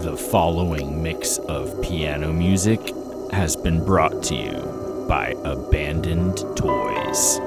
The following mix of piano music has been brought to you by Abandoned Toys.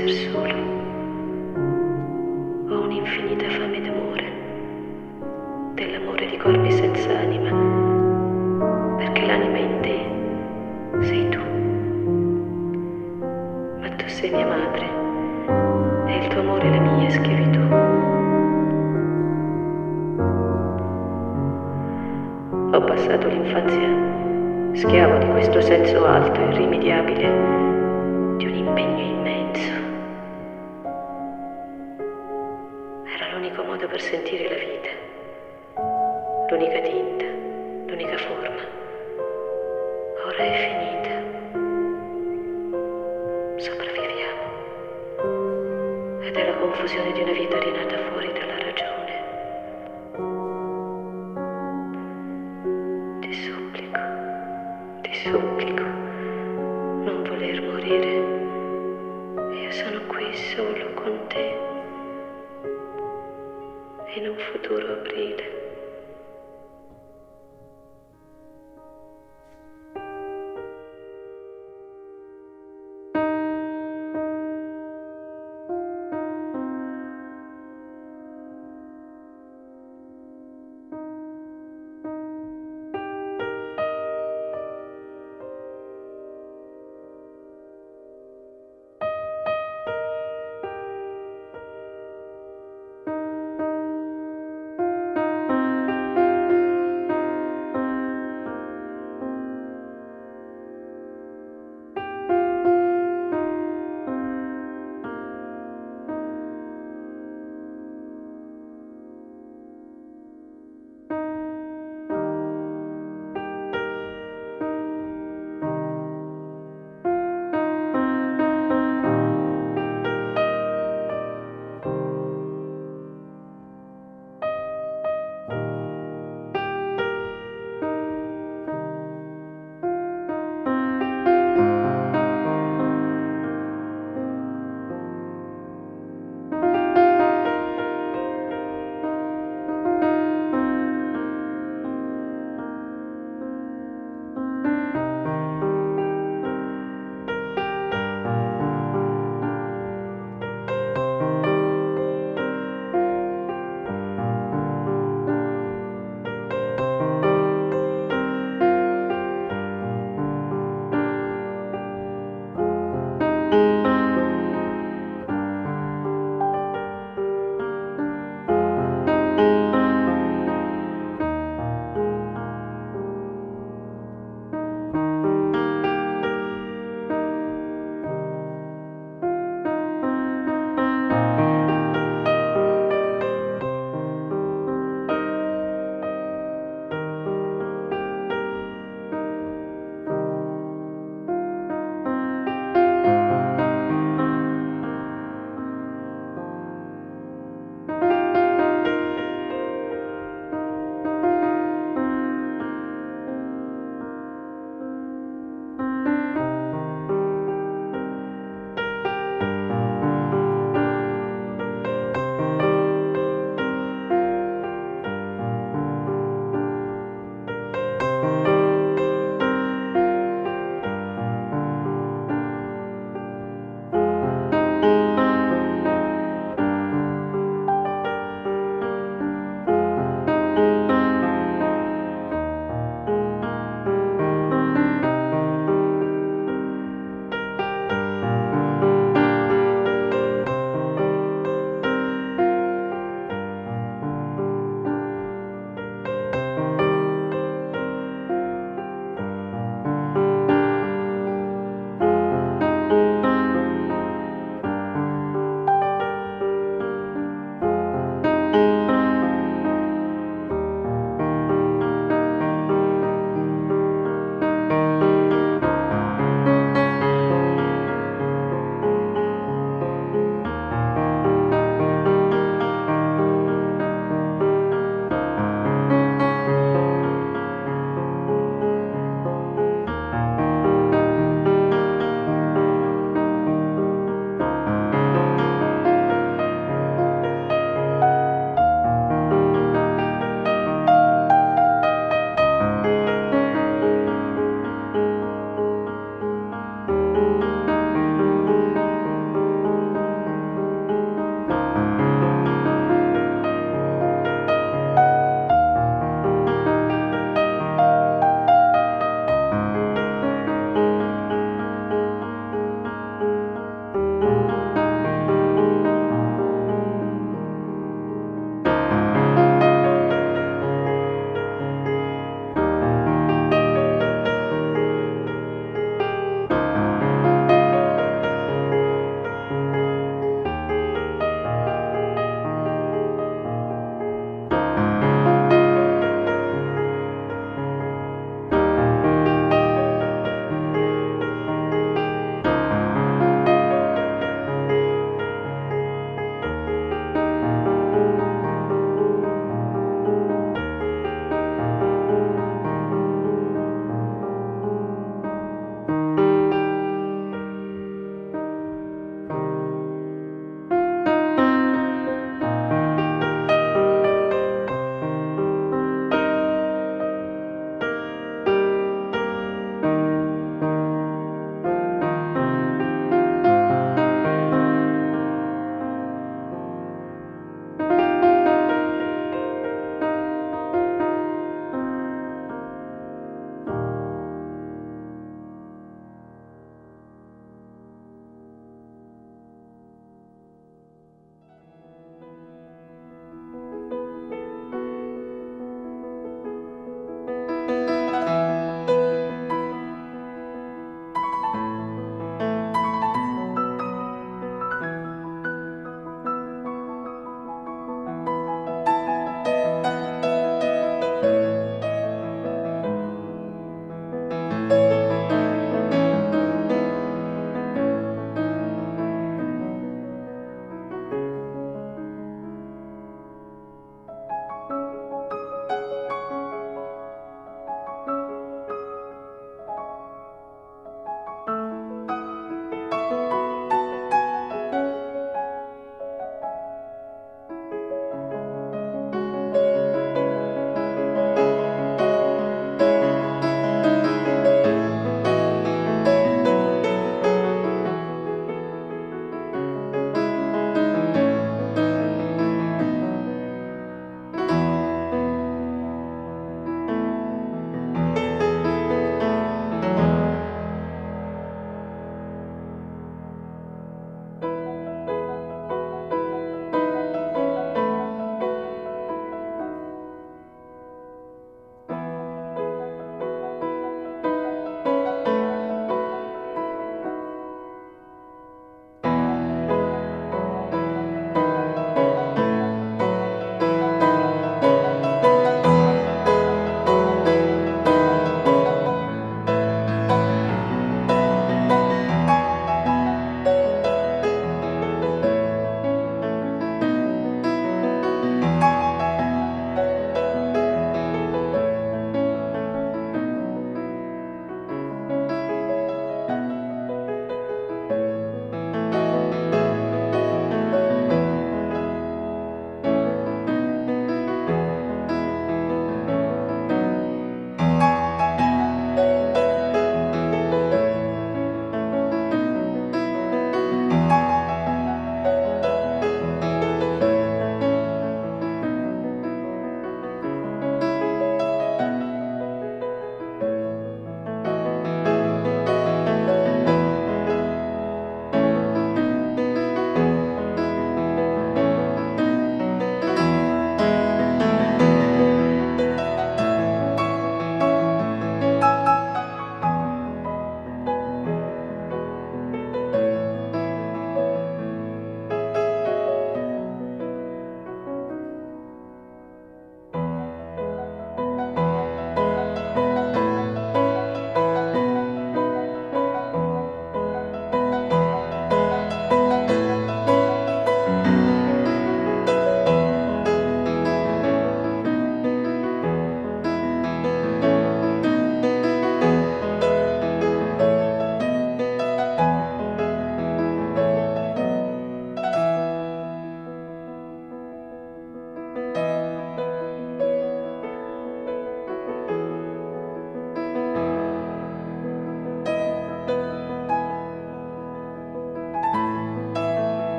essere solo. Ho un'infinita fame d'amore, dell'amore di corpi senza anima, perché l'anima in te sei tu. Ma tu sei mia madre e il tuo amore è la mia schiavitù. Ho passato l'infanzia schiavo di questo senso alto e irrimediabile di un impegno in al sentir